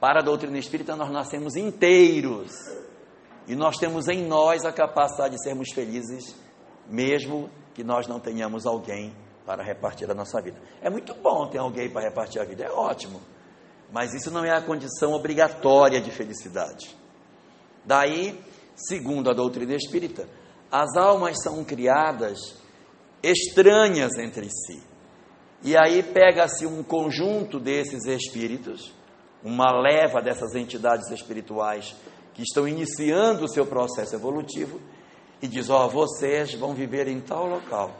Para a doutrina espírita, nós nascemos inteiros. E nós temos em nós a capacidade de sermos felizes, mesmo que nós não tenhamos alguém para repartir a nossa vida. É muito bom ter alguém para repartir a vida, é ótimo. Mas isso não é a condição obrigatória de felicidade. Daí, segundo a doutrina espírita, as almas são criadas estranhas entre si. E aí pega-se um conjunto desses espíritos, uma leva dessas entidades espirituais que estão iniciando o seu processo evolutivo e diz: Ó, oh, vocês vão viver em tal local.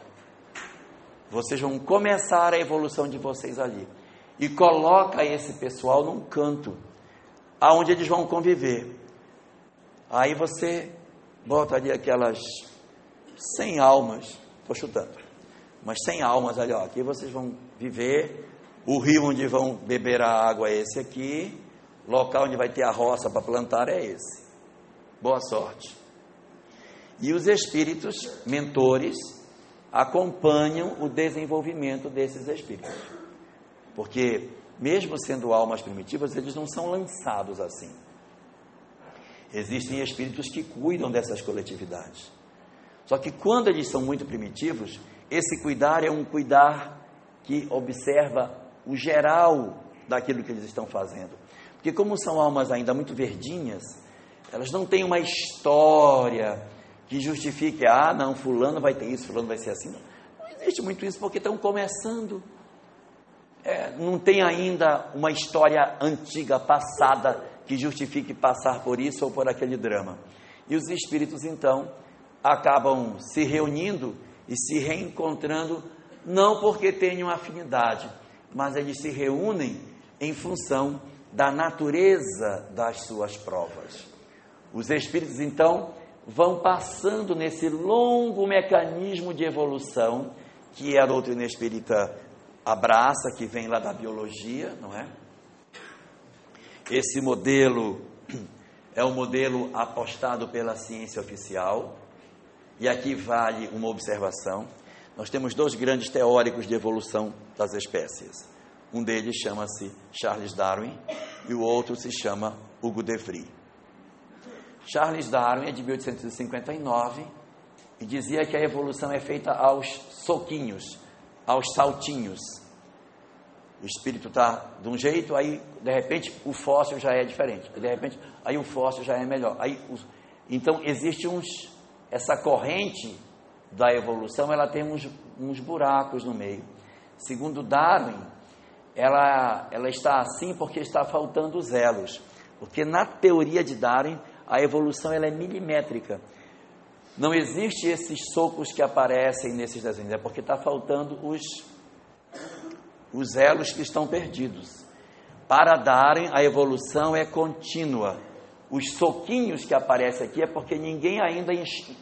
Vocês vão começar a evolução de vocês ali. E coloca esse pessoal num canto, aonde eles vão conviver. Aí você bota ali aquelas 100 almas, estou chutando, mas 100 almas ali, ó, aqui vocês vão viver, o rio onde vão beber a água é esse aqui, local onde vai ter a roça para plantar é esse. Boa sorte. E os espíritos mentores acompanham o desenvolvimento desses espíritos. Porque, mesmo sendo almas primitivas, eles não são lançados assim. Existem espíritos que cuidam dessas coletividades. Só que quando eles são muito primitivos, esse cuidar é um cuidar que observa o geral daquilo que eles estão fazendo. Porque, como são almas ainda muito verdinhas, elas não têm uma história que justifique, ah, não, fulano vai ter isso, fulano vai ser assim. Não, existe muito isso porque estão começando. É, não tem ainda uma história antiga, passada, que justifique passar por isso ou por aquele drama. E os espíritos, então, acabam se reunindo e se reencontrando, não porque tenham afinidade, mas eles se reúnem em função da natureza das suas provas. Os espíritos, então, vão passando nesse longo mecanismo de evolução que a doutrina espírita abraça, que vem lá da biologia, não é? Esse modelo é o modelo apostado pela ciência oficial, e aqui vale uma observação. Nós temos dois grandes teóricos de evolução das espécies. Um deles chama-se Charles Darwin e o outro se chama Hugo de Vries. Charles Darwin é de 1859 e dizia que a evolução é feita aos soquinhos, aos saltinhos. O espírito está de um jeito, aí de repente o fóssil já é diferente, de repente aí o fóssil já é melhor. Aí, então existe uns essa corrente da evolução, ela tem uns, uns buracos no meio. Segundo Darwin, ela, ela está assim porque está faltando os elos. Porque na teoria de Darwin, a evolução ela é milimétrica. Não existe esses socos que aparecem nesses desenhos, é porque está faltando os, os elos que estão perdidos. Para Darwin, a evolução é contínua. Os soquinhos que aparecem aqui é porque ninguém ainda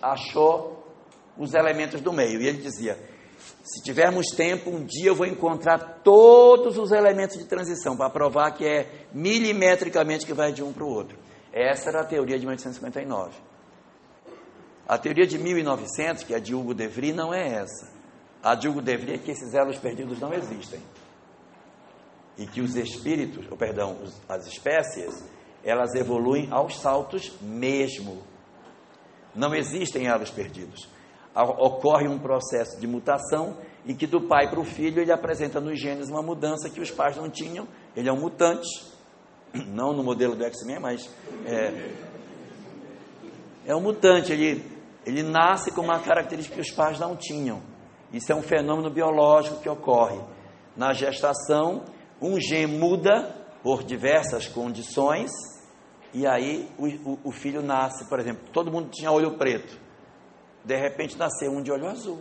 achou os elementos do meio. E ele dizia: se tivermos tempo, um dia eu vou encontrar todos os elementos de transição para provar que é milimetricamente que vai de um para o outro. Essa era a teoria de 1859. A teoria de 1900, que é de Hugo de Vries, não é essa. A de Hugo de Vries é que esses elos perdidos não existem. E que os espíritos, ou perdão, as espécies, elas evoluem aos saltos mesmo. Não existem elos perdidos ocorre um processo de mutação e que do pai para o filho ele apresenta nos genes uma mudança que os pais não tinham. Ele é um mutante, não no modelo do X-Men, mas é, é um mutante. Ele, ele nasce com uma característica que os pais não tinham. Isso é um fenômeno biológico que ocorre. Na gestação, um gene muda por diversas condições e aí o, o, o filho nasce, por exemplo, todo mundo tinha olho preto de repente nasceu um de olho azul.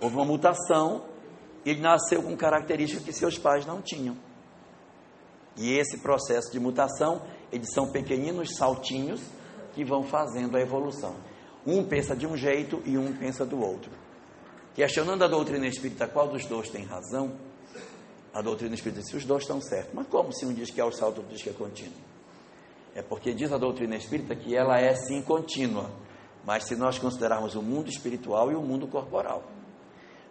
Houve uma mutação e ele nasceu com características que seus pais não tinham. E esse processo de mutação, eles são pequeninos saltinhos que vão fazendo a evolução. Um pensa de um jeito e um pensa do outro. Questionando a doutrina espírita qual dos dois tem razão, a doutrina espírita diz os dois estão certos. Mas como se um diz que é o salto, outro diz que é contínuo? É porque diz a doutrina espírita que ela é sim contínua mas se nós considerarmos o mundo espiritual e o mundo corporal.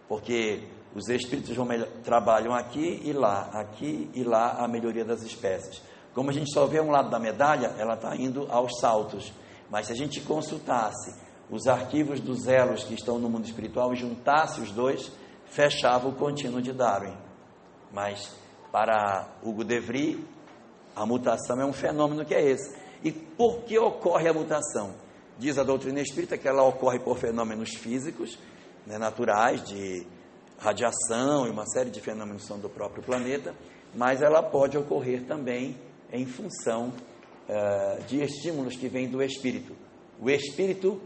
Porque os espíritos trabalham aqui e lá, aqui e lá a melhoria das espécies. Como a gente só vê um lado da medalha, ela está indo aos saltos. Mas se a gente consultasse os arquivos dos elos que estão no mundo espiritual e juntasse os dois, fechava o contínuo de Darwin. Mas para Hugo De Vries, a mutação é um fenômeno que é esse. E por que ocorre a mutação? Diz a doutrina espírita que ela ocorre por fenômenos físicos, né, naturais, de radiação e uma série de fenômenos são do próprio planeta, mas ela pode ocorrer também em função uh, de estímulos que vêm do espírito. O espírito,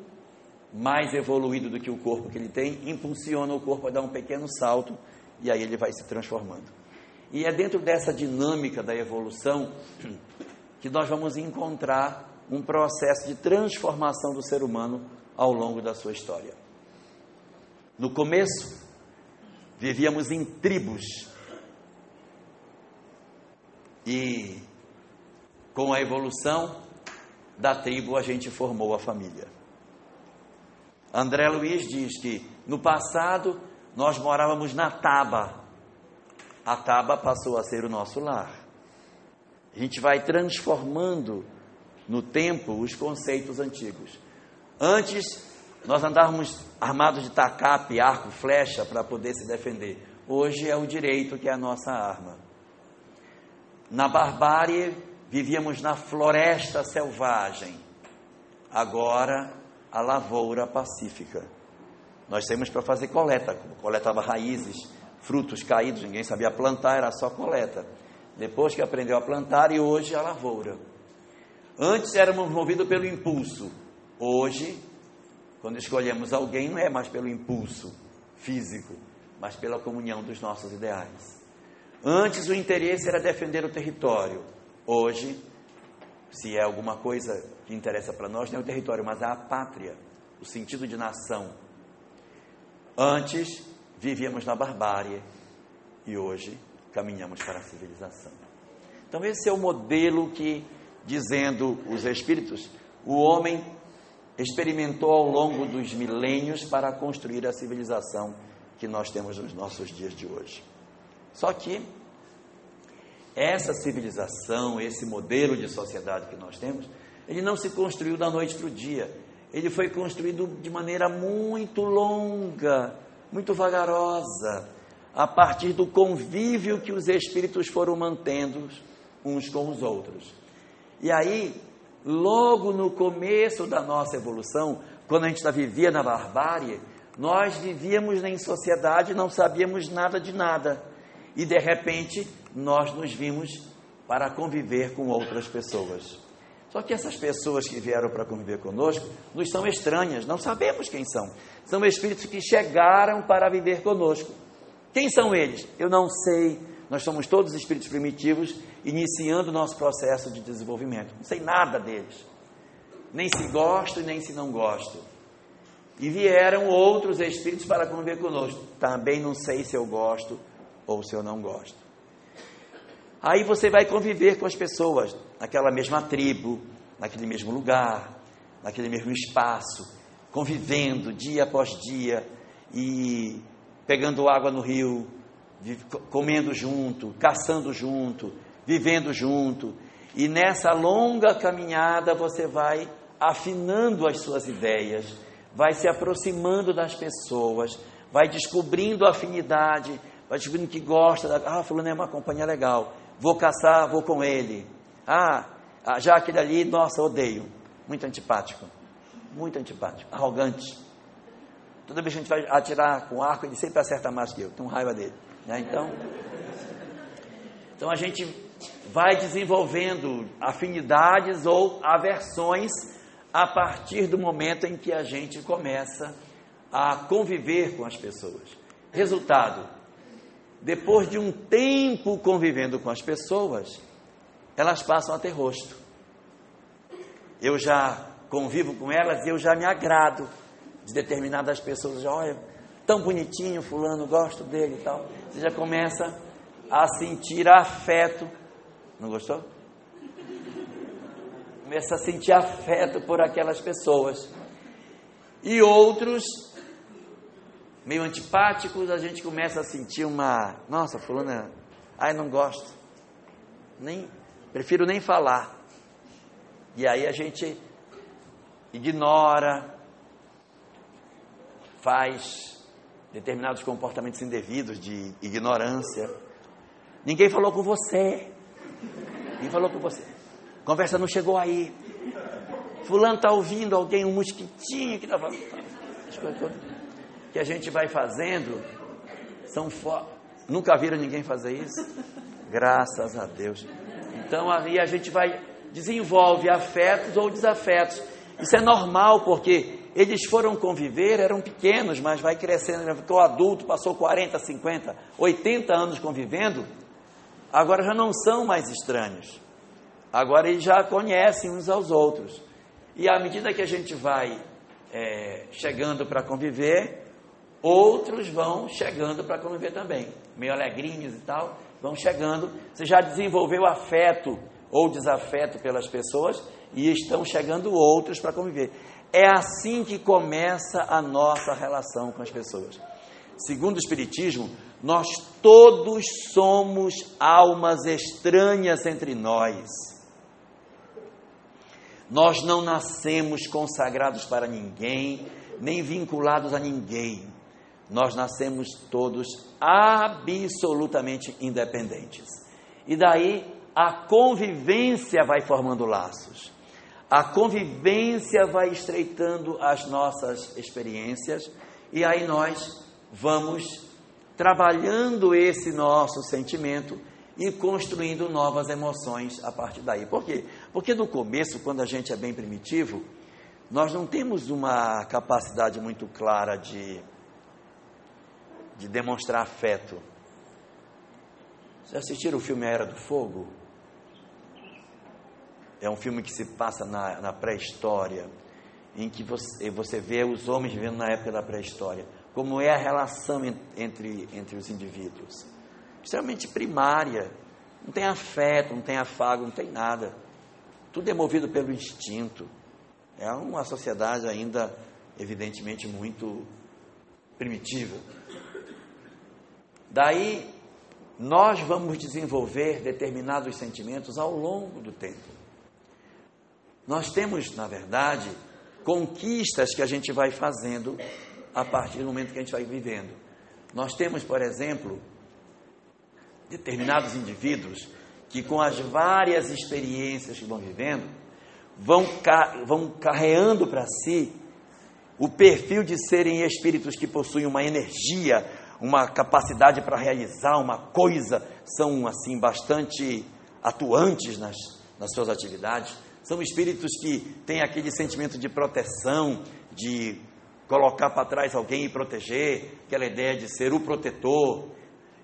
mais evoluído do que o corpo que ele tem, impulsiona o corpo a dar um pequeno salto e aí ele vai se transformando. E é dentro dessa dinâmica da evolução que nós vamos encontrar um processo de transformação do ser humano ao longo da sua história. No começo, vivíamos em tribos. E com a evolução da tribo, a gente formou a família. André Luiz diz que no passado nós morávamos na Taba. A Taba passou a ser o nosso lar. A gente vai transformando no tempo os conceitos antigos. Antes nós andávamos armados de tacape, arco, flecha para poder se defender. Hoje é o direito que é a nossa arma. Na barbárie, vivíamos na floresta selvagem. Agora, a lavoura pacífica. Nós temos para fazer coleta, coletava raízes, frutos caídos, ninguém sabia plantar, era só coleta. Depois que aprendeu a plantar, e hoje a lavoura. Antes éramos movidos pelo impulso, hoje quando escolhemos alguém, não é mais pelo impulso físico, mas pela comunhão dos nossos ideais. Antes o interesse era defender o território. Hoje, se é alguma coisa que interessa para nós, não é o território, mas a pátria, o sentido de nação. Antes vivíamos na barbárie e hoje caminhamos para a civilização. Então, esse é o modelo que, dizendo os Espíritos, o homem experimentou ao longo dos milênios para construir a civilização que nós temos nos nossos dias de hoje. Só que essa civilização, esse modelo de sociedade que nós temos, ele não se construiu da noite para o dia. Ele foi construído de maneira muito longa, muito vagarosa, a partir do convívio que os espíritos foram mantendo uns com os outros. E aí, logo no começo da nossa evolução, quando a gente vivia na barbárie, nós vivíamos em sociedade, não sabíamos nada de nada. E de repente, nós nos vimos para conviver com outras pessoas. Só que essas pessoas que vieram para conviver conosco nos são estranhas, não sabemos quem são. São espíritos que chegaram para viver conosco. Quem são eles? Eu não sei, nós somos todos espíritos primitivos, iniciando o nosso processo de desenvolvimento. Não sei nada deles. Nem se gosto, nem se não gosto. E vieram outros espíritos para conviver conosco. Também não sei se eu gosto ou se eu não gosto. Aí você vai conviver com as pessoas, naquela mesma tribo, naquele mesmo lugar, naquele mesmo espaço, convivendo dia após dia e pegando água no rio, comendo junto, caçando junto, vivendo junto. E nessa longa caminhada você vai afinando as suas ideias, vai se aproximando das pessoas, vai descobrindo afinidade, vai descobrindo que gosta da. Ah, fulano é uma companhia legal. Vou caçar, vou com ele. Ah, ah já aquele ali, nossa, odeio. Muito antipático. Muito antipático. Arrogante. Toda vez que a gente vai atirar com arco, ele sempre acerta mais que eu. Tenho raiva dele. Né? Então, então a gente vai desenvolvendo afinidades ou aversões a partir do momento em que a gente começa a conviver com as pessoas. Resultado: depois de um tempo convivendo com as pessoas, elas passam a ter rosto. Eu já convivo com elas e eu já me agrado de determinadas pessoas. Olha, tão bonitinho, fulano, gosto dele e tal. Você já começa a sentir afeto. Não gostou? Começa a sentir afeto por aquelas pessoas. E outros, meio antipáticos, a gente começa a sentir uma. Nossa, fulana, ai, não gosto. Nem, prefiro nem falar. E aí a gente ignora, faz determinados comportamentos indevidos de ignorância. Ninguém falou com você. Ninguém falou com você. Conversa não chegou aí. Fulano está ouvindo alguém, um mosquitinho que está falando. Que a gente vai fazendo são fo... Nunca viram ninguém fazer isso? Graças a Deus. Então aí a gente vai desenvolve afetos ou desafetos. Isso é normal porque eles foram conviver, eram pequenos, mas vai crescendo, ficou adulto, passou 40, 50, 80 anos convivendo, agora já não são mais estranhos. Agora eles já conhecem uns aos outros. E à medida que a gente vai é, chegando para conviver, outros vão chegando para conviver também. Meio alegrinhos e tal, vão chegando. Você já desenvolveu afeto ou desafeto pelas pessoas e estão chegando outros para conviver. É assim que começa a nossa relação com as pessoas. Segundo o Espiritismo, nós todos somos almas estranhas entre nós. Nós não nascemos consagrados para ninguém, nem vinculados a ninguém. Nós nascemos todos absolutamente independentes. E daí a convivência vai formando laços. A convivência vai estreitando as nossas experiências e aí nós vamos trabalhando esse nosso sentimento e construindo novas emoções a partir daí. Por quê? Porque no começo, quando a gente é bem primitivo, nós não temos uma capacidade muito clara de, de demonstrar afeto. Vocês assistiram o filme A Era do Fogo? É um filme que se passa na, na pré-história, em que você, você vê os homens vivendo na época da pré-história. Como é a relação entre, entre os indivíduos. Extremamente primária. Não tem afeto, não tem afago, não tem nada. Tudo é movido pelo instinto. É uma sociedade ainda, evidentemente, muito primitiva. Daí, nós vamos desenvolver determinados sentimentos ao longo do tempo. Nós temos, na verdade, conquistas que a gente vai fazendo a partir do momento que a gente vai vivendo. Nós temos, por exemplo, determinados indivíduos que, com as várias experiências que vão vivendo, vão, vão carreando para si o perfil de serem espíritos que possuem uma energia, uma capacidade para realizar uma coisa, são assim bastante atuantes nas, nas suas atividades. São espíritos que têm aquele sentimento de proteção, de colocar para trás alguém e proteger, aquela ideia de ser o protetor,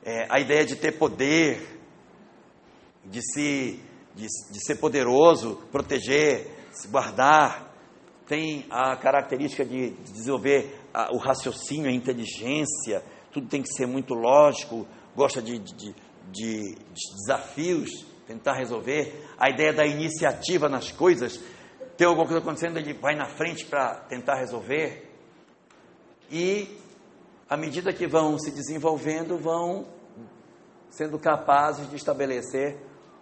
é, a ideia de ter poder, de, se, de, de ser poderoso, proteger, se guardar. Tem a característica de desenvolver a, o raciocínio, a inteligência, tudo tem que ser muito lógico, gosta de, de, de, de desafios tentar resolver, a ideia da iniciativa nas coisas, tem alguma coisa acontecendo, ele vai na frente para tentar resolver. E, à medida que vão se desenvolvendo, vão sendo capazes de estabelecer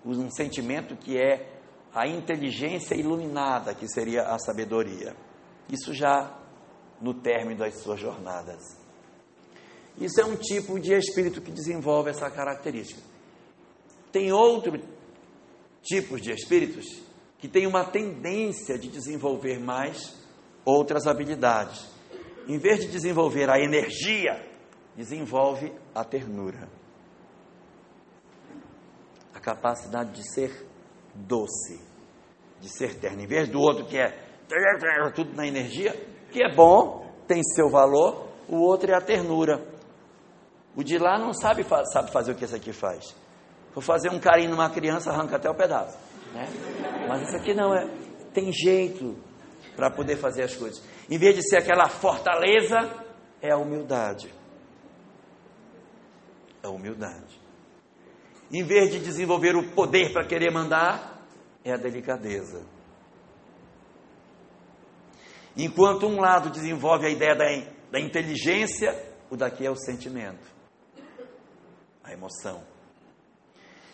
um sentimento que é a inteligência iluminada, que seria a sabedoria. Isso já no término das suas jornadas. Isso é um tipo de espírito que desenvolve essa característica. Tem outro tipos de espíritos que têm uma tendência de desenvolver mais outras habilidades. Em vez de desenvolver a energia, desenvolve a ternura. A capacidade de ser doce, de ser terno. Em vez do outro que é tudo na energia, que é bom, tem seu valor, o outro é a ternura. O de lá não sabe, sabe fazer o que esse aqui faz. For fazer um carinho numa criança, arranca até o pedaço. Né? Mas isso aqui não é. Tem jeito para poder fazer as coisas. Em vez de ser aquela fortaleza, é a humildade. É a humildade. Em vez de desenvolver o poder para querer mandar, é a delicadeza. Enquanto um lado desenvolve a ideia da, da inteligência, o daqui é o sentimento, a emoção.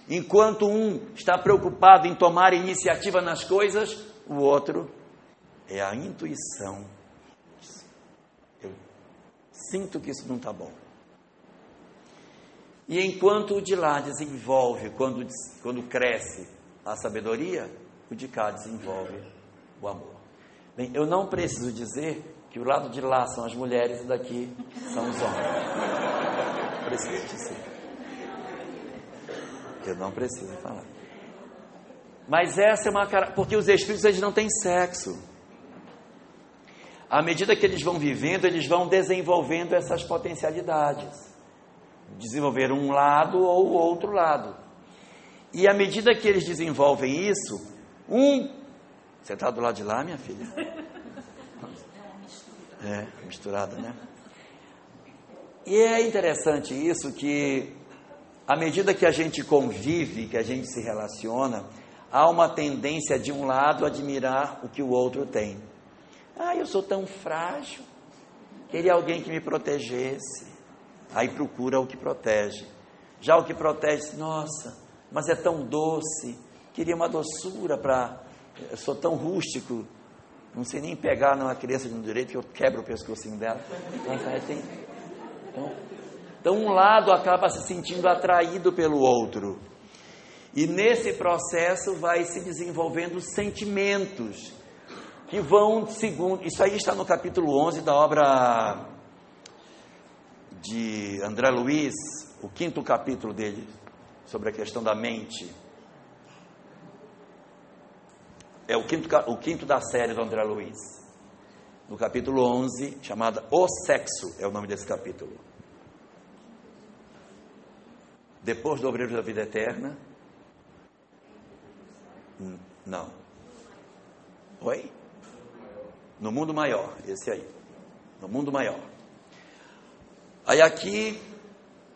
Enquanto um está preocupado em tomar iniciativa nas coisas, o outro é a intuição. Eu sinto que isso não está bom. E enquanto o de lá desenvolve, quando, quando cresce a sabedoria, o de cá desenvolve o amor. Bem, eu não preciso dizer que o lado de lá são as mulheres e daqui são os homens. Preciso dizer. Eu não preciso falar. Mas essa é uma cara, porque os espíritos eles não têm sexo. À medida que eles vão vivendo, eles vão desenvolvendo essas potencialidades. Desenvolver um lado ou o outro lado. E à medida que eles desenvolvem isso, um. Você está do lado de lá, minha filha? É, misturada, né? E é interessante isso que à medida que a gente convive, que a gente se relaciona, há uma tendência de um lado admirar o que o outro tem. Ah, eu sou tão frágil, queria alguém que me protegesse. Aí procura o que protege. Já o que protege, nossa, mas é tão doce, queria uma doçura para. Sou tão rústico, não sei nem pegar numa criança de um direito que eu quebro o pescocinho dela. Então, tem, então, então, um lado acaba se sentindo atraído pelo outro. E nesse processo vai se desenvolvendo sentimentos que vão segundo. Isso aí está no capítulo 11 da obra de André Luiz, o quinto capítulo dele, sobre a questão da mente. É o quinto, o quinto da série do André Luiz. No capítulo 11, chamada O Sexo, é o nome desse capítulo depois do obreiro da vida eterna? Não. Oi? No mundo maior, esse aí. No mundo maior. Aí aqui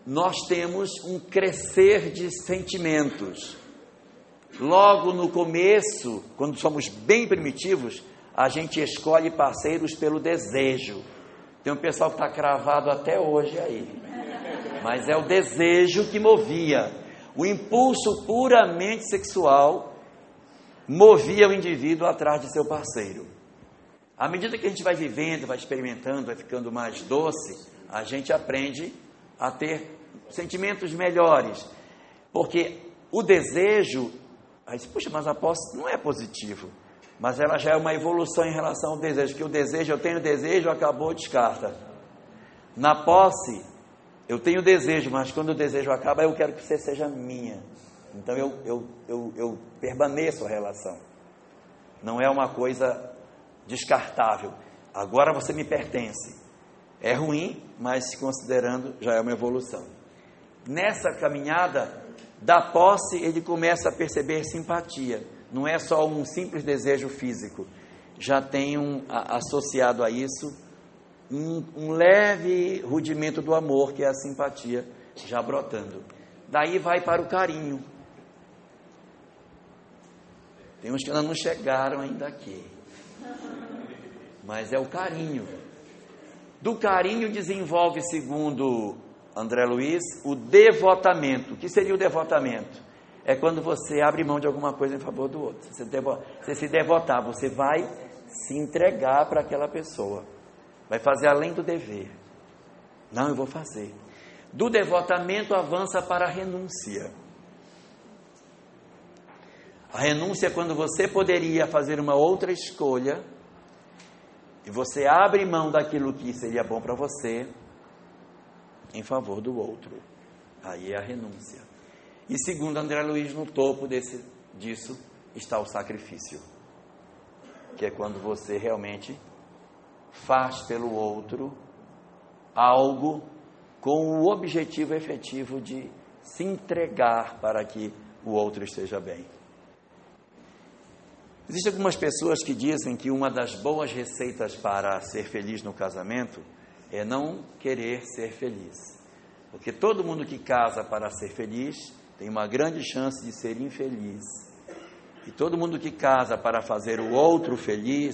nós temos um crescer de sentimentos. Logo no começo, quando somos bem primitivos, a gente escolhe parceiros pelo desejo. Tem um pessoal que está cravado até hoje aí mas é o desejo que movia. O impulso puramente sexual movia o indivíduo atrás de seu parceiro. À medida que a gente vai vivendo, vai experimentando, vai ficando mais doce, a gente aprende a ter sentimentos melhores. Porque o desejo, aí puxa, mas a posse não é positivo. Mas ela já é uma evolução em relação ao desejo, que o desejo, eu tenho desejo, acabou, descarta. Na posse, eu tenho desejo, mas quando o desejo acaba, eu quero que você seja minha. Então eu, eu, eu, eu permaneço a relação. Não é uma coisa descartável. Agora você me pertence. É ruim, mas considerando já é uma evolução. Nessa caminhada da posse, ele começa a perceber simpatia. Não é só um simples desejo físico. Já tem um, associado a isso um, um leve rudimento do amor, que é a simpatia, já brotando. Daí vai para o carinho. Tem uns que ainda não chegaram ainda aqui. Mas é o carinho. Do carinho desenvolve, segundo André Luiz, o devotamento. O que seria o devotamento? É quando você abre mão de alguma coisa em favor do outro. Você, devo, você se devotar, você vai se entregar para aquela pessoa. Vai fazer além do dever. Não, eu vou fazer. Do devotamento avança para a renúncia. A renúncia é quando você poderia fazer uma outra escolha e você abre mão daquilo que seria bom para você em favor do outro. Aí é a renúncia. E segundo André Luiz, no topo desse, disso está o sacrifício, que é quando você realmente faz pelo outro algo com o objetivo efetivo de se entregar para que o outro esteja bem. Existem algumas pessoas que dizem que uma das boas receitas para ser feliz no casamento é não querer ser feliz. Porque todo mundo que casa para ser feliz tem uma grande chance de ser infeliz. E todo mundo que casa para fazer o outro feliz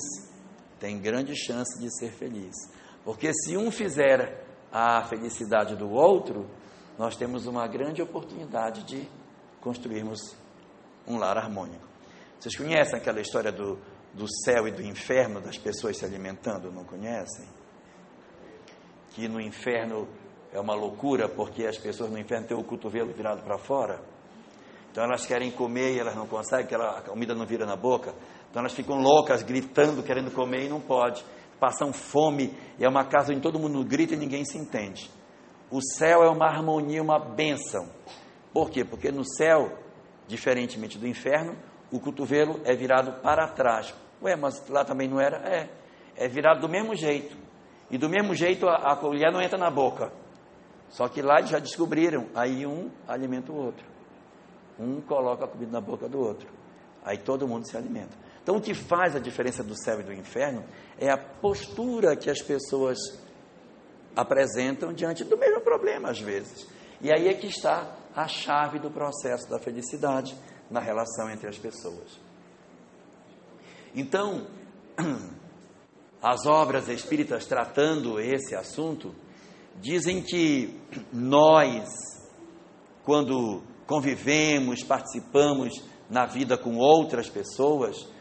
tem grande chance de ser feliz. Porque se um fizer a felicidade do outro, nós temos uma grande oportunidade de construirmos um lar harmônico. Vocês conhecem aquela história do, do céu e do inferno, das pessoas se alimentando? Não conhecem? Que no inferno é uma loucura, porque as pessoas no inferno têm o cotovelo virado para fora. Então elas querem comer e elas não conseguem, porque a comida não vira na boca. Então elas ficam loucas, gritando, querendo comer e não pode. Passam fome e é uma casa onde todo mundo grita e ninguém se entende. O céu é uma harmonia, uma bênção. Por quê? Porque no céu, diferentemente do inferno, o cotovelo é virado para trás. Ué, mas lá também não era? É. É virado do mesmo jeito. E do mesmo jeito a, a colher não entra na boca. Só que lá já descobriram. Aí um alimenta o outro. Um coloca a comida na boca do outro. Aí todo mundo se alimenta. Então, o que faz a diferença do céu e do inferno é a postura que as pessoas apresentam diante do mesmo problema, às vezes. E aí é que está a chave do processo da felicidade na relação entre as pessoas. Então, as obras espíritas tratando esse assunto dizem que nós, quando convivemos, participamos na vida com outras pessoas,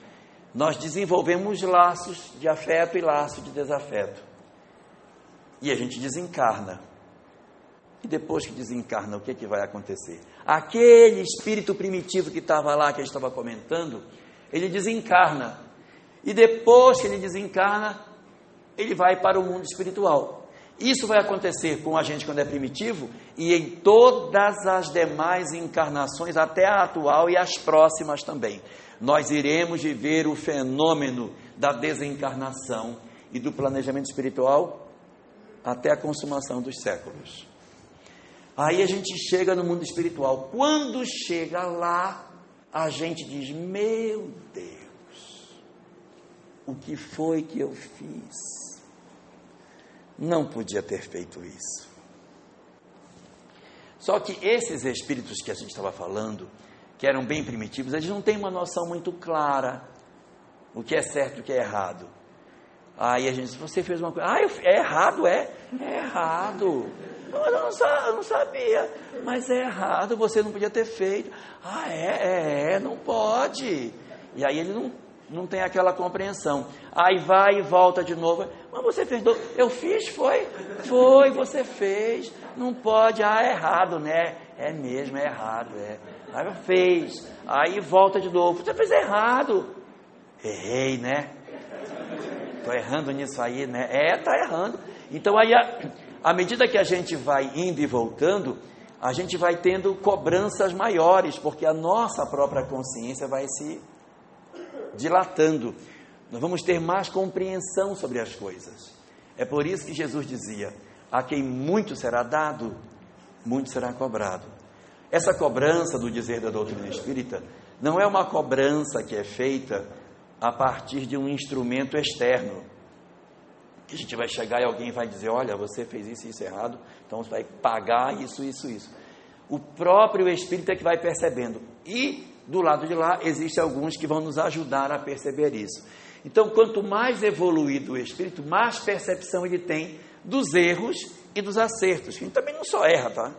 nós desenvolvemos laços de afeto e laços de desafeto. E a gente desencarna. E depois que desencarna, o que, é que vai acontecer? Aquele espírito primitivo que estava lá, que a gente estava comentando, ele desencarna. E depois que ele desencarna, ele vai para o mundo espiritual. Isso vai acontecer com a gente quando é primitivo e em todas as demais encarnações, até a atual e as próximas também nós iremos viver o fenômeno da desencarnação e do planejamento espiritual até a consumação dos séculos. Aí a gente chega no mundo espiritual. Quando chega lá, a gente diz: Meu Deus, o que foi que eu fiz? Não podia ter feito isso. Só que esses espíritos que a gente estava falando, que eram bem primitivos, eles não têm uma noção muito clara o que é certo e o que é errado. Aí a gente diz, você fez uma coisa, ah, é errado, é? É errado. Eu não, eu não sabia, mas é errado, você não podia ter feito. Ah, é, é, é, não pode. E aí ele não, não tem aquela compreensão. Aí vai e volta de novo. Mas você fez. Do... Eu fiz, foi? Foi, você fez. Não pode, ah, é errado, né? É mesmo, é errado, é. Aí fez. Aí volta de novo. Você fez errado. Errei, né? Estou errando nisso aí, né? É, está errando. Então aí, à medida que a gente vai indo e voltando, a gente vai tendo cobranças maiores, porque a nossa própria consciência vai se dilatando. Nós vamos ter mais compreensão sobre as coisas. É por isso que Jesus dizia: a quem muito será dado, muito será cobrado. Essa cobrança do dizer da doutrina espírita não é uma cobrança que é feita a partir de um instrumento externo. Que a gente vai chegar e alguém vai dizer: Olha, você fez isso e isso errado, então você vai pagar isso, isso, isso. O próprio Espírito é que vai percebendo. E do lado de lá, existem alguns que vão nos ajudar a perceber isso. Então, quanto mais evoluído o Espírito, mais percepção ele tem dos erros e dos acertos. A gente também não só erra, tá?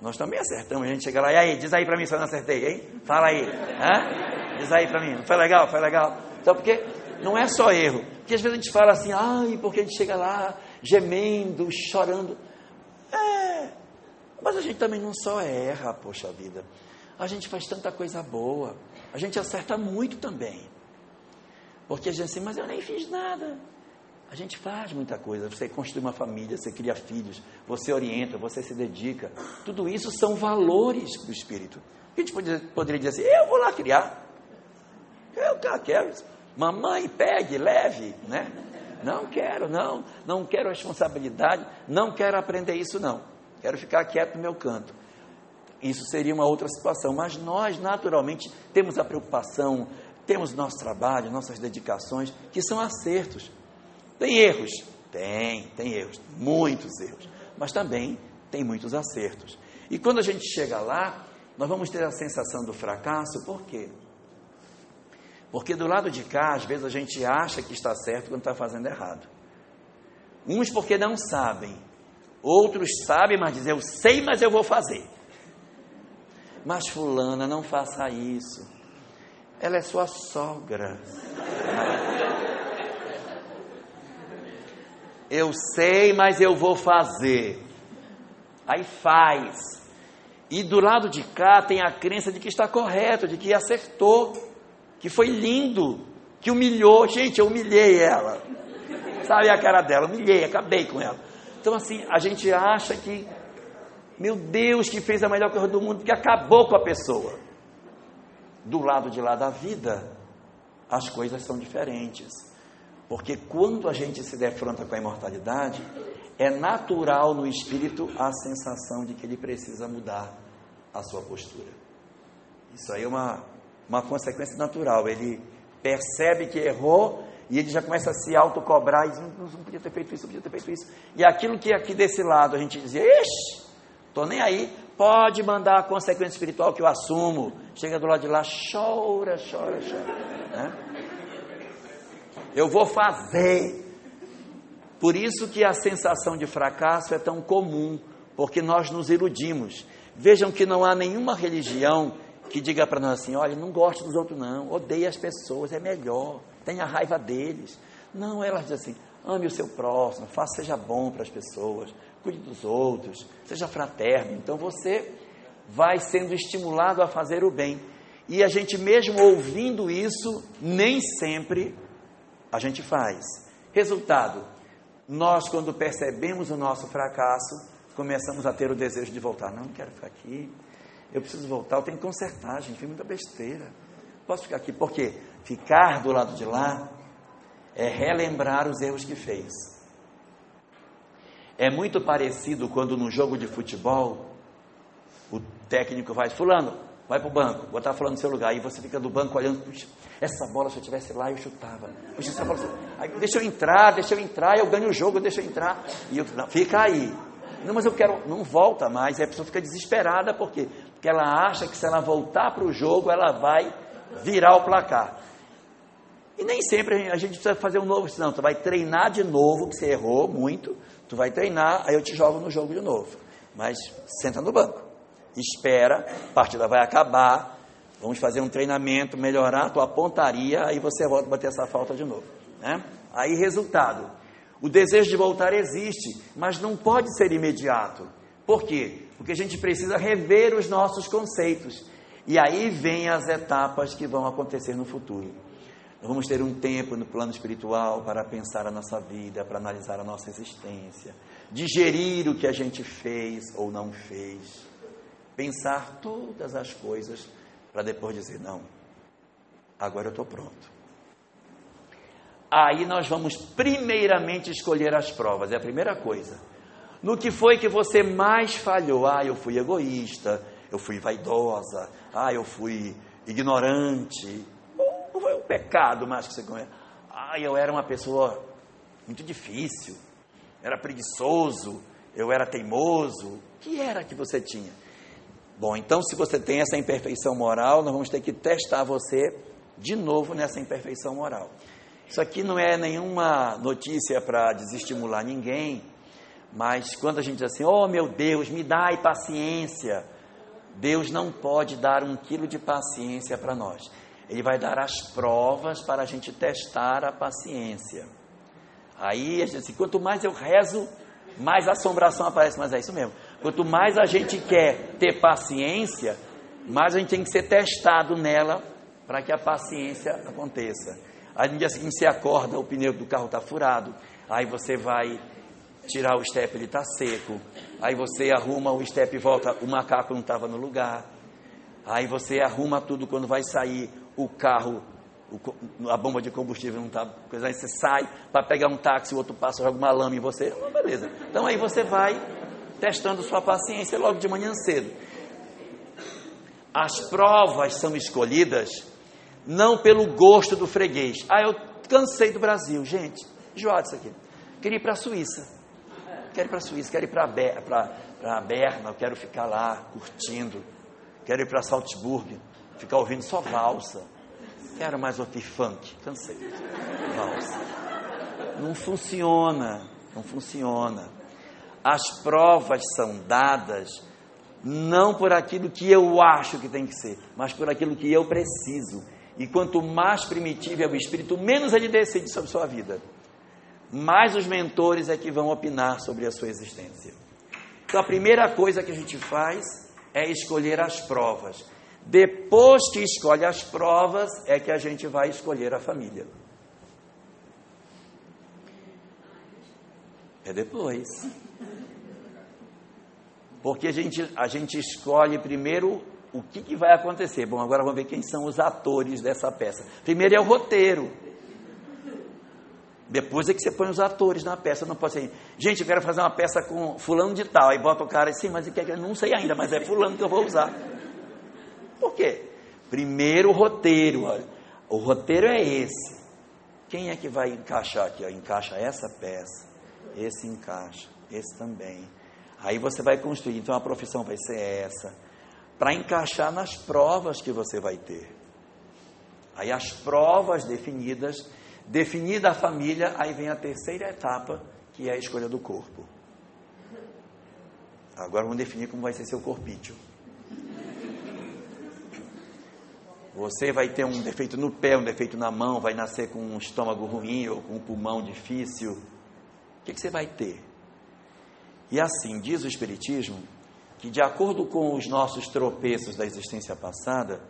Nós também acertamos, a gente chega lá, e aí, diz aí para mim se eu não acertei, hein? Fala aí, Hã? diz aí para mim, foi legal, foi legal. Então, porque não é só erro, porque às vezes a gente fala assim, ai, porque a gente chega lá gemendo, chorando. É, mas a gente também não só erra, poxa vida, a gente faz tanta coisa boa, a gente acerta muito também. Porque a gente assim, mas eu nem fiz nada. A gente faz muita coisa. Você construi uma família, você cria filhos, você orienta, você se dedica. Tudo isso são valores do espírito. A gente poderia, poderia dizer assim: eu vou lá criar. Eu quero. Mamãe, pegue, leve, né? Não quero, não. Não quero responsabilidade. Não quero aprender isso, não. Quero ficar quieto no meu canto. Isso seria uma outra situação. Mas nós, naturalmente, temos a preocupação, temos nosso trabalho, nossas dedicações, que são acertos. Tem erros? Tem, tem erros, muitos erros. Mas também tem muitos acertos. E quando a gente chega lá, nós vamos ter a sensação do fracasso, por quê? Porque do lado de cá, às vezes a gente acha que está certo quando está fazendo errado. Uns porque não sabem, outros sabem, mas dizem, eu sei, mas eu vou fazer. Mas fulana, não faça isso. Ela é sua sogra. Eu sei, mas eu vou fazer. Aí faz. E do lado de cá tem a crença de que está correto, de que acertou, que foi lindo, que humilhou. Gente, eu humilhei ela. Sabe a cara dela? Humilhei, acabei com ela. Então, assim, a gente acha que, meu Deus, que fez a melhor coisa do mundo, que acabou com a pessoa. Do lado de lá da vida, as coisas são diferentes. Porque quando a gente se defronta com a imortalidade, é natural no espírito a sensação de que ele precisa mudar a sua postura. Isso aí é uma, uma consequência natural. Ele percebe que errou e ele já começa a se autocobrar e diz, não, não podia ter feito isso, não podia ter feito isso. E aquilo que aqui desse lado a gente dizia, ixi, estou nem aí, pode mandar a consequência espiritual que eu assumo. Chega do lado de lá, chora, chora, chora. Né? Eu vou fazer. Por isso que a sensação de fracasso é tão comum, porque nós nos iludimos. Vejam que não há nenhuma religião que diga para nós assim: olha, não goste dos outros, não, odeie as pessoas, é melhor, tenha raiva deles. Não, elas dizem assim: ame o seu próximo, faça, seja bom para as pessoas, cuide dos outros, seja fraterno. Então você vai sendo estimulado a fazer o bem. E a gente, mesmo ouvindo isso, nem sempre a gente faz. Resultado: nós, quando percebemos o nosso fracasso, começamos a ter o desejo de voltar. Não, não quero ficar aqui. Eu preciso voltar, eu tenho que consertar, gente. Fiz muita besteira. Posso ficar aqui? Porque ficar do lado de lá é relembrar os erros que fez. É muito parecido quando no jogo de futebol o técnico vai, fulano, vai para o banco, botar fulano no seu lugar, e você fica do banco olhando, puxa, essa bola, se eu tivesse lá, eu chutava. Puxa, essa bola, aí, deixa eu entrar, deixa eu entrar, eu ganho o jogo, deixa eu entrar. E eu, não, fica aí. Não, mas eu quero, não volta mais. Aí a pessoa fica desesperada, por quê? Porque ela acha que se ela voltar para o jogo, ela vai virar o placar. E nem sempre a gente precisa fazer um novo, não. Tu vai treinar de novo, que você errou muito. Tu vai treinar, aí eu te jogo no jogo de novo. Mas senta no banco. Espera, a partida vai acabar, Vamos fazer um treinamento, melhorar a tua pontaria, aí você volta a bater essa falta de novo. Né? Aí, resultado: o desejo de voltar existe, mas não pode ser imediato. Por quê? Porque a gente precisa rever os nossos conceitos. E aí vem as etapas que vão acontecer no futuro. Nós vamos ter um tempo no plano espiritual para pensar a nossa vida, para analisar a nossa existência, digerir o que a gente fez ou não fez, pensar todas as coisas para depois dizer: não, agora eu estou pronto. Aí nós vamos primeiramente escolher as provas, é a primeira coisa. No que foi que você mais falhou? Ah, eu fui egoísta, eu fui vaidosa, ah, eu fui ignorante. Pecado mais que você conhece. Ah, eu era uma pessoa muito difícil, era preguiçoso, eu era teimoso. O que era que você tinha? Bom, então se você tem essa imperfeição moral, nós vamos ter que testar você de novo nessa imperfeição moral. Isso aqui não é nenhuma notícia para desestimular ninguém, mas quando a gente diz assim, oh meu Deus, me dá paciência, Deus não pode dar um quilo de paciência para nós. Ele vai dar as provas para a gente testar a paciência. Aí a gente assim, quanto mais eu rezo, mais assombração aparece, mas é isso mesmo. Quanto mais a gente quer ter paciência, mais a gente tem que ser testado nela para que a paciência aconteça. Aí no dia seguinte você acorda, o pneu do carro está furado, aí você vai tirar o step, ele está seco. Aí você arruma o step e volta, o macaco não estava no lugar. Aí você arruma tudo quando vai sair o carro, o, a bomba de combustível não está. Aí você sai para pegar um táxi, o outro passa, joga uma lama em você. beleza. Então aí você vai testando sua paciência logo de manhã cedo. As provas são escolhidas não pelo gosto do freguês. Ah, eu cansei do Brasil, gente, enjoado isso aqui. Queria ir para a Suíça. Quero ir para a Suíça, quero ir para Berna, eu quero ficar lá curtindo. Quero ir para Salzburg, ficar ouvindo só valsa. Quero mais ouvir funk, cansei. Valsa. Não funciona, não funciona. As provas são dadas não por aquilo que eu acho que tem que ser, mas por aquilo que eu preciso. E quanto mais primitivo é o espírito, menos ele decide sobre sua vida. Mais os mentores é que vão opinar sobre a sua existência. Então a primeira coisa que a gente faz é escolher as provas. Depois que escolhe as provas, é que a gente vai escolher a família. É depois. Porque a gente, a gente escolhe primeiro o que, que vai acontecer. Bom, agora vamos ver quem são os atores dessa peça. Primeiro é o roteiro. Depois é que você põe os atores na peça, não pode ser. Gente, eu quero fazer uma peça com fulano de tal. Aí bota o cara assim, mas o que é Não sei ainda, mas é fulano que eu vou usar. Por quê? Primeiro o roteiro. O roteiro é esse. Quem é que vai encaixar aqui? Ó? Encaixa essa peça. Esse encaixa. Esse também. Aí você vai construir. Então a profissão vai ser essa. Para encaixar nas provas que você vai ter. Aí as provas definidas Definida a família, aí vem a terceira etapa, que é a escolha do corpo. Agora vamos definir como vai ser seu corpício. Você vai ter um defeito no pé, um defeito na mão, vai nascer com um estômago ruim ou com um pulmão difícil. O que, que você vai ter? E assim, diz o Espiritismo, que de acordo com os nossos tropeços da existência passada,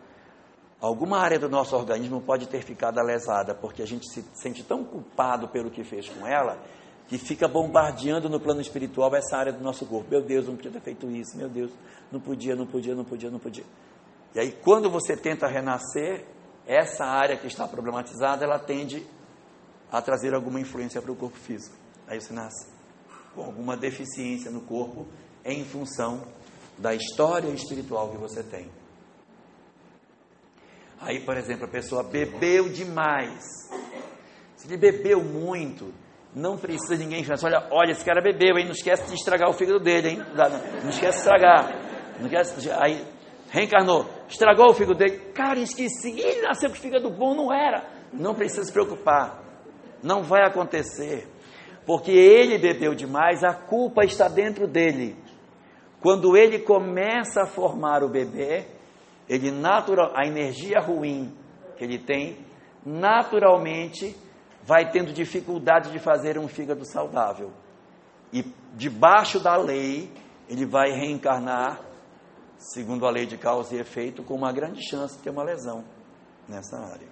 Alguma área do nosso organismo pode ter ficado lesada, porque a gente se sente tão culpado pelo que fez com ela, que fica bombardeando no plano espiritual essa área do nosso corpo. Meu Deus, não podia ter feito isso, meu Deus, não podia, não podia, não podia, não podia. E aí, quando você tenta renascer, essa área que está problematizada, ela tende a trazer alguma influência para o corpo físico. Aí você nasce com alguma deficiência no corpo em função da história espiritual que você tem. Aí, por exemplo, a pessoa bebeu demais. Se ele bebeu muito, não precisa ninguém falar olha, olha, esse cara bebeu, hein? Não esquece de estragar o fígado dele, hein? Não esquece de estragar. Não esquece, aí, reencarnou, estragou o fígado dele. Cara, esqueci, ele nasceu com fígado bom, não era. Não precisa se preocupar. Não vai acontecer. Porque ele bebeu demais, a culpa está dentro dele. Quando ele começa a formar o bebê, ele natural, a energia ruim que ele tem, naturalmente vai tendo dificuldade de fazer um fígado saudável. E debaixo da lei, ele vai reencarnar, segundo a lei de causa e efeito, com uma grande chance de ter uma lesão nessa área.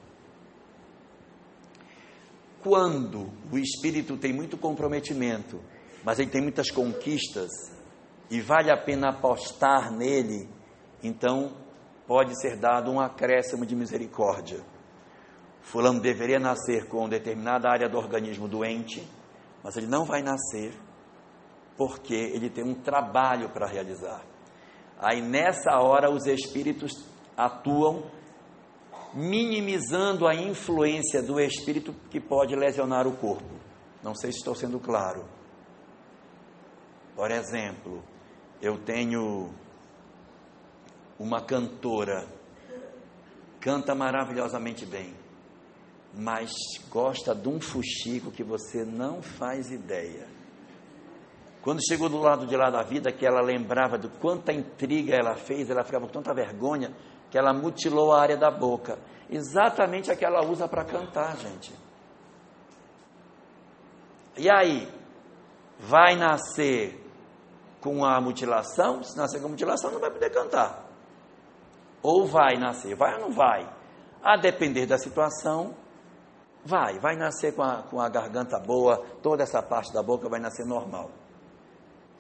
Quando o espírito tem muito comprometimento, mas ele tem muitas conquistas e vale a pena apostar nele, então pode ser dado um acréscimo de misericórdia. Fulano deveria nascer com determinada área do organismo doente, mas ele não vai nascer porque ele tem um trabalho para realizar. Aí nessa hora os espíritos atuam minimizando a influência do espírito que pode lesionar o corpo. Não sei se estou sendo claro. Por exemplo, eu tenho uma cantora, canta maravilhosamente bem, mas gosta de um fuxico que você não faz ideia. Quando chegou do lado de lá da vida, que ela lembrava de quanta intriga ela fez, ela ficava com tanta vergonha que ela mutilou a área da boca. Exatamente a que ela usa para cantar, gente. E aí? Vai nascer com a mutilação? Se nascer com a mutilação, não vai poder cantar. Ou vai nascer, vai ou não vai? A depender da situação, vai. Vai nascer com a, com a garganta boa, toda essa parte da boca vai nascer normal.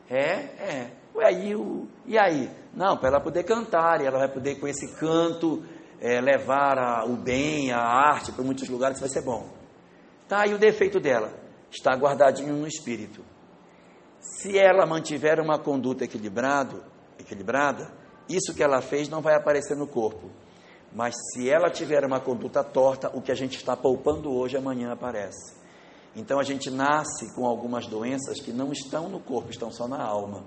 É, é. E aí, o, e aí? Não, para ela poder cantar, e ela vai poder, com esse canto, é, levar a, o bem, a arte para muitos lugares, vai ser bom. Tá aí o defeito dela, está guardadinho no espírito. Se ela mantiver uma conduta equilibrado, equilibrada, isso que ela fez não vai aparecer no corpo. Mas se ela tiver uma conduta torta, o que a gente está poupando hoje, amanhã aparece. Então a gente nasce com algumas doenças que não estão no corpo, estão só na alma.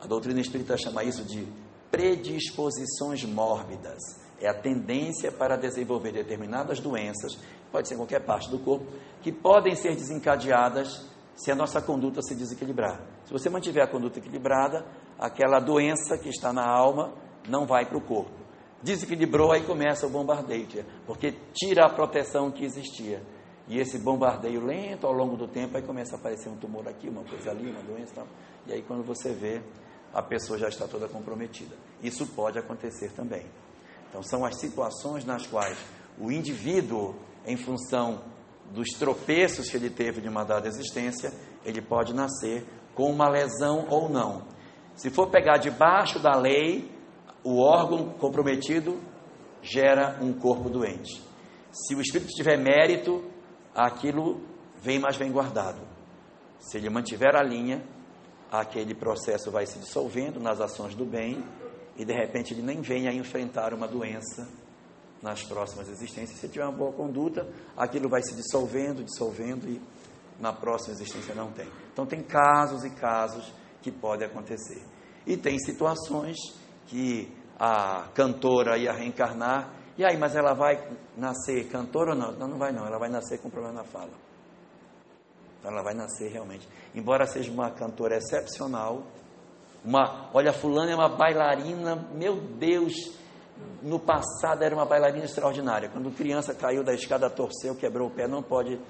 A doutrina espírita chama isso de predisposições mórbidas. É a tendência para desenvolver determinadas doenças, pode ser em qualquer parte do corpo, que podem ser desencadeadas se a nossa conduta se desequilibrar. Se você mantiver a conduta equilibrada, aquela doença que está na alma não vai para o corpo. Desequilibrou, aí começa o bombardeio, porque tira a proteção que existia. E esse bombardeio lento ao longo do tempo, aí começa a aparecer um tumor aqui, uma coisa ali, uma doença. Tal. E aí quando você vê, a pessoa já está toda comprometida. Isso pode acontecer também. Então são as situações nas quais o indivíduo, em função dos tropeços que ele teve de uma dada existência, ele pode nascer com uma lesão ou não. Se for pegar debaixo da lei, o órgão comprometido gera um corpo doente. Se o espírito tiver mérito, aquilo vem, mas vem guardado. Se ele mantiver a linha, aquele processo vai se dissolvendo nas ações do bem e de repente ele nem vem a enfrentar uma doença nas próximas existências. Se tiver uma boa conduta, aquilo vai se dissolvendo, dissolvendo e na próxima existência não tem. Então tem casos e casos que podem acontecer. E tem situações que a cantora ia reencarnar, e aí, mas ela vai nascer cantora ou não? Não, não vai não, ela vai nascer com problema na fala. Ela vai nascer realmente. Embora seja uma cantora excepcional, uma, olha, fulana é uma bailarina, meu Deus, no passado era uma bailarina extraordinária. Quando criança caiu da escada, torceu, quebrou o pé, não pode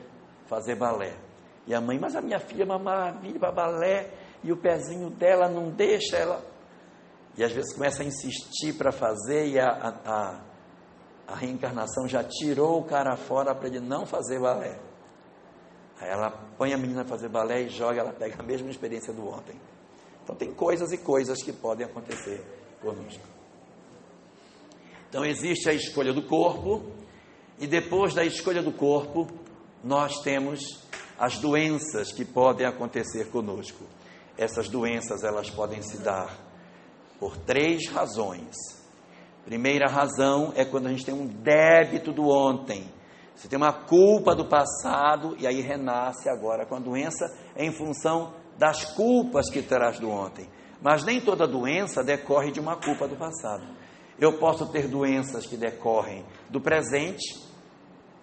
fazer balé. E a mãe, mas a minha filha é uma maravilha para balé, e o pezinho dela não deixa ela. E às vezes começa a insistir para fazer, e a, a, a, reencarnação já tirou o cara fora para ele não fazer balé. Aí ela põe a menina a fazer balé e joga, ela pega a mesma experiência do ontem. Então tem coisas e coisas que podem acontecer conosco. Então existe a escolha do corpo, e depois da escolha do corpo, nós temos as doenças que podem acontecer conosco. Essas doenças elas podem se dar por três razões. Primeira razão é quando a gente tem um débito do ontem. Você tem uma culpa do passado e aí renasce agora com a doença em função das culpas que traz do ontem. Mas nem toda doença decorre de uma culpa do passado. Eu posso ter doenças que decorrem do presente,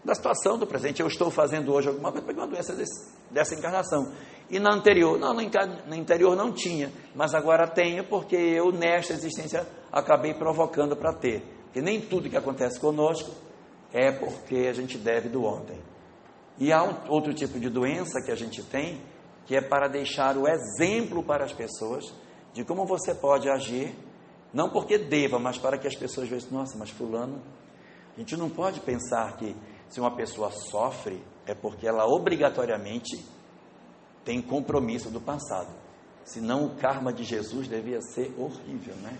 da situação do presente. Eu estou fazendo hoje alguma coisa, peguei uma doença desse, dessa encarnação. E na anterior, não, na anterior não tinha, mas agora tenho porque eu, nesta existência, acabei provocando para ter. Porque nem tudo que acontece conosco é porque a gente deve do ontem. E há um, outro tipo de doença que a gente tem, que é para deixar o exemplo para as pessoas de como você pode agir, não porque deva, mas para que as pessoas vejam, nossa, mas fulano. A gente não pode pensar que se uma pessoa sofre, é porque ela obrigatoriamente tem compromisso do passado. Senão o karma de Jesus devia ser horrível, né?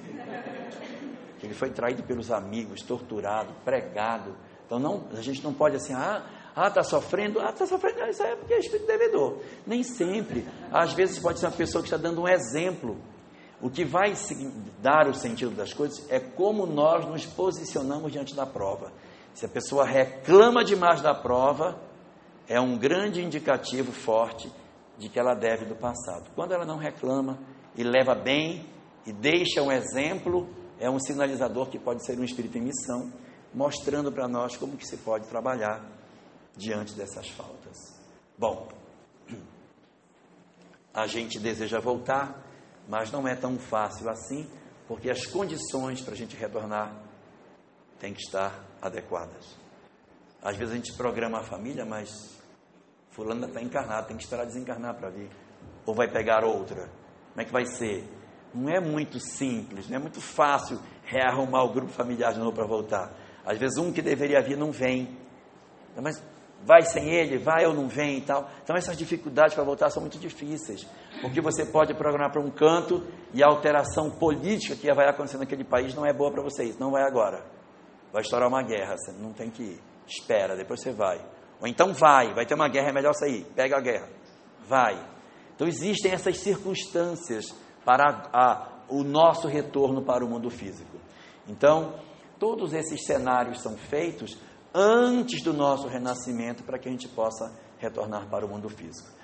Ele foi traído pelos amigos, torturado, pregado. Então não, a gente não pode assim, ah, ah, tá sofrendo, ah, tá sofrendo, isso é porque é espírito devedor. Nem sempre. Às vezes pode ser uma pessoa que está dando um exemplo. O que vai dar o sentido das coisas é como nós nos posicionamos diante da prova. Se a pessoa reclama demais da prova, é um grande indicativo forte de que ela deve do passado. Quando ela não reclama e leva bem e deixa um exemplo, é um sinalizador que pode ser um espírito em missão, mostrando para nós como que se pode trabalhar diante dessas faltas. Bom, a gente deseja voltar, mas não é tão fácil assim, porque as condições para a gente retornar têm que estar adequadas. Às vezes a gente programa a família, mas fulano está encarnado, tem que esperar desencarnar para vir. Ou vai pegar outra. Como é que vai ser? Não é muito simples, não é muito fácil rearrumar o grupo familiar de novo para voltar. Às vezes um que deveria vir não vem. Mas vai sem ele, vai ou não vem e tal. Então essas dificuldades para voltar são muito difíceis. Porque você pode programar para um canto e a alteração política que vai acontecer naquele país não é boa para vocês, não vai agora. Vai estourar uma guerra, você não tem que ir. Espera, depois você vai. Ou então vai, vai ter uma guerra, é melhor sair. Pega a guerra. Vai. Então existem essas circunstâncias para a, a, o nosso retorno para o mundo físico. Então, todos esses cenários são feitos antes do nosso renascimento para que a gente possa retornar para o mundo físico.